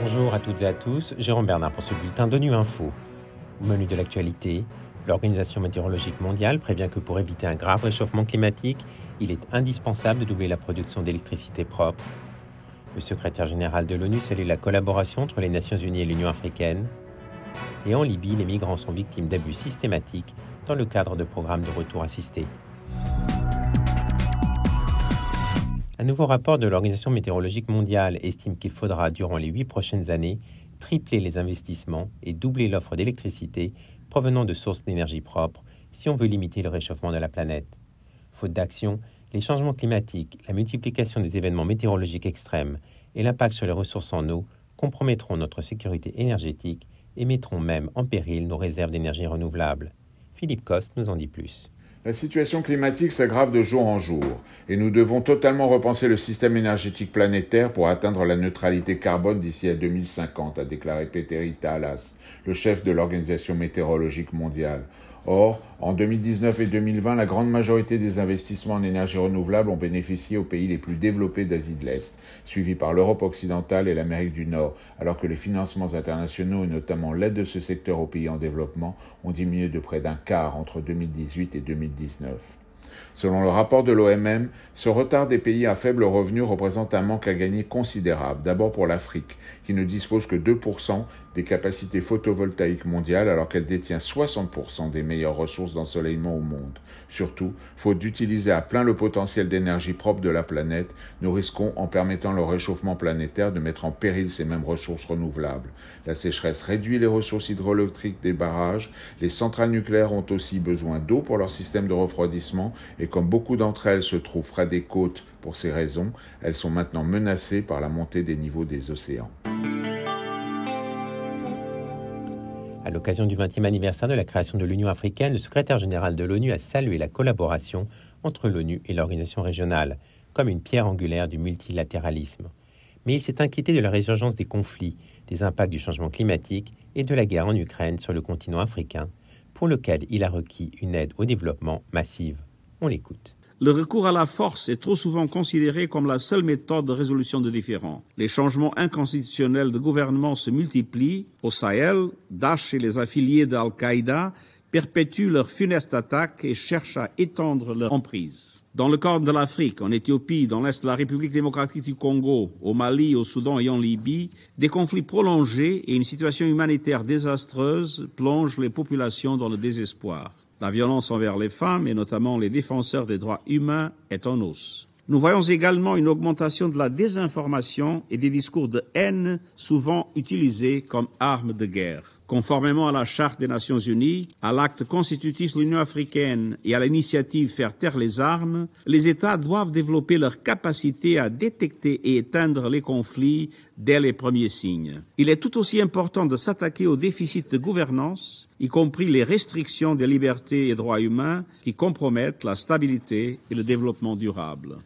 Bonjour à toutes et à tous, Jérôme Bernard pour ce bulletin d'ONU Info. Au menu de l'actualité, l'Organisation météorologique mondiale prévient que pour éviter un grave réchauffement climatique, il est indispensable de doubler la production d'électricité propre. Le secrétaire général de l'ONU salue la collaboration entre les Nations Unies et l'Union africaine. Et en Libye, les migrants sont victimes d'abus systématiques dans le cadre de programmes de retour assistés. Nouveau rapport de l'Organisation météorologique mondiale estime qu'il faudra, durant les huit prochaines années, tripler les investissements et doubler l'offre d'électricité provenant de sources d'énergie propres si on veut limiter le réchauffement de la planète. Faute d'action, les changements climatiques, la multiplication des événements météorologiques extrêmes et l'impact sur les ressources en eau compromettront notre sécurité énergétique et mettront même en péril nos réserves d'énergie renouvelable. Philippe Coste nous en dit plus. La situation climatique s'aggrave de jour en jour et nous devons totalement repenser le système énergétique planétaire pour atteindre la neutralité carbone d'ici à 2050, a déclaré Peter Talas, le chef de l'Organisation météorologique mondiale. Or, en 2019 et 2020, la grande majorité des investissements en énergie renouvelable ont bénéficié aux pays les plus développés d'Asie de l'Est, suivis par l'Europe occidentale et l'Amérique du Nord, alors que les financements internationaux et notamment l'aide de ce secteur aux pays en développement ont diminué de près d'un quart entre 2018 et 2019. Selon le rapport de l'OMM, ce retard des pays à faible revenu représente un manque à gagner considérable, d'abord pour l'Afrique, qui ne dispose que 2% des capacités photovoltaïques mondiales alors qu'elle détient 60% des meilleures ressources d'ensoleillement au monde. Surtout, faute d'utiliser à plein le potentiel d'énergie propre de la planète, nous risquons, en permettant le réchauffement planétaire, de mettre en péril ces mêmes ressources renouvelables. La sécheresse réduit les ressources hydroélectriques des barrages, les centrales nucléaires ont aussi besoin d'eau pour leur système de refroidissement et comme beaucoup d'entre elles se trouvent près des côtes pour ces raisons, elles sont maintenant menacées par la montée des niveaux des océans. À l'occasion du 20e anniversaire de la création de l'Union africaine, le secrétaire général de l'ONU a salué la collaboration entre l'ONU et l'organisation régionale, comme une pierre angulaire du multilatéralisme. Mais il s'est inquiété de la résurgence des conflits, des impacts du changement climatique et de la guerre en Ukraine sur le continent africain, pour lequel il a requis une aide au développement massive. On l'écoute. Le recours à la force est trop souvent considéré comme la seule méthode de résolution de différends. Les changements inconstitutionnels de gouvernement se multiplient. Au Sahel, Daesh et les affiliés d'Al-Qaïda perpétuent leurs funestes attaques et cherchent à étendre leur emprise. Dans le corps de l'Afrique, en Éthiopie, dans l'Est de la République démocratique du Congo, au Mali, au Soudan et en Libye, des conflits prolongés et une situation humanitaire désastreuse plongent les populations dans le désespoir. La violence envers les femmes, et notamment les défenseurs des droits humains, est en hausse. Nous voyons également une augmentation de la désinformation et des discours de haine souvent utilisés comme armes de guerre. Conformément à la Charte des Nations Unies, à l'acte constitutif de l'Union africaine et à l'initiative Faire taire les armes, les États doivent développer leur capacité à détecter et éteindre les conflits dès les premiers signes. Il est tout aussi important de s'attaquer aux déficits de gouvernance, y compris les restrictions des libertés et droits humains qui compromettent la stabilité et le développement durable.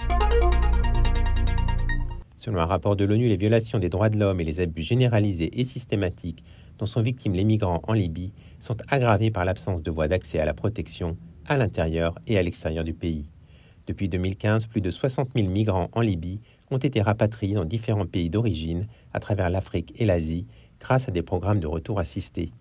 Selon un rapport de l'ONU, les violations des droits de l'homme et les abus généralisés et systématiques dont sont victimes les migrants en Libye sont aggravés par l'absence de voies d'accès à la protection à l'intérieur et à l'extérieur du pays. Depuis 2015, plus de 60 000 migrants en Libye ont été rapatriés dans différents pays d'origine à travers l'Afrique et l'Asie grâce à des programmes de retour assistés.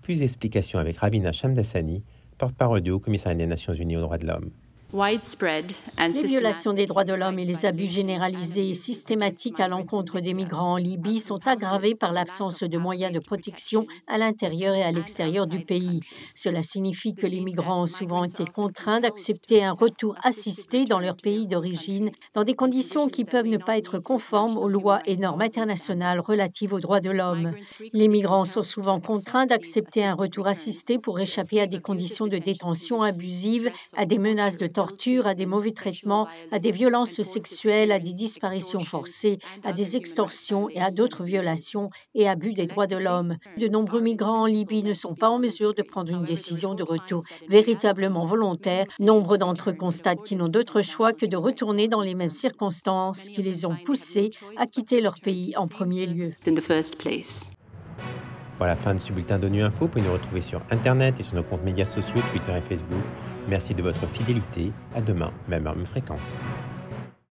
Plus d'explications avec Ravina Shamdasani, porte-parole du Haut-Commissariat des Nations Unies aux droits de l'homme. Les violations des droits de l'homme et les abus généralisés et systématiques à l'encontre des migrants en Libye sont aggravés par l'absence de moyens de protection à l'intérieur et à l'extérieur du pays. Cela signifie que les migrants ont souvent été contraints d'accepter un retour assisté dans leur pays d'origine dans des conditions qui peuvent ne pas être conformes aux lois et normes internationales relatives aux droits de l'homme. Les migrants sont souvent contraints d'accepter un retour assisté pour échapper à des conditions de détention abusives, à des menaces de torture, à des mauvais traitements, à des violences sexuelles, à des disparitions forcées, à des extorsions et à d'autres violations et abus des droits de l'homme. De nombreux migrants en Libye ne sont pas en mesure de prendre une décision de retour véritablement volontaire. Nombre d'entre eux constatent qu'ils n'ont d'autre choix que de retourner dans les mêmes circonstances qui les ont poussés à quitter leur pays en premier lieu. Voilà la fin de ce bulletin d'ONU Info. Vous pouvez nous retrouver sur Internet et sur nos comptes médias sociaux, Twitter et Facebook. Merci de votre fidélité. À demain, même heure, même fréquence.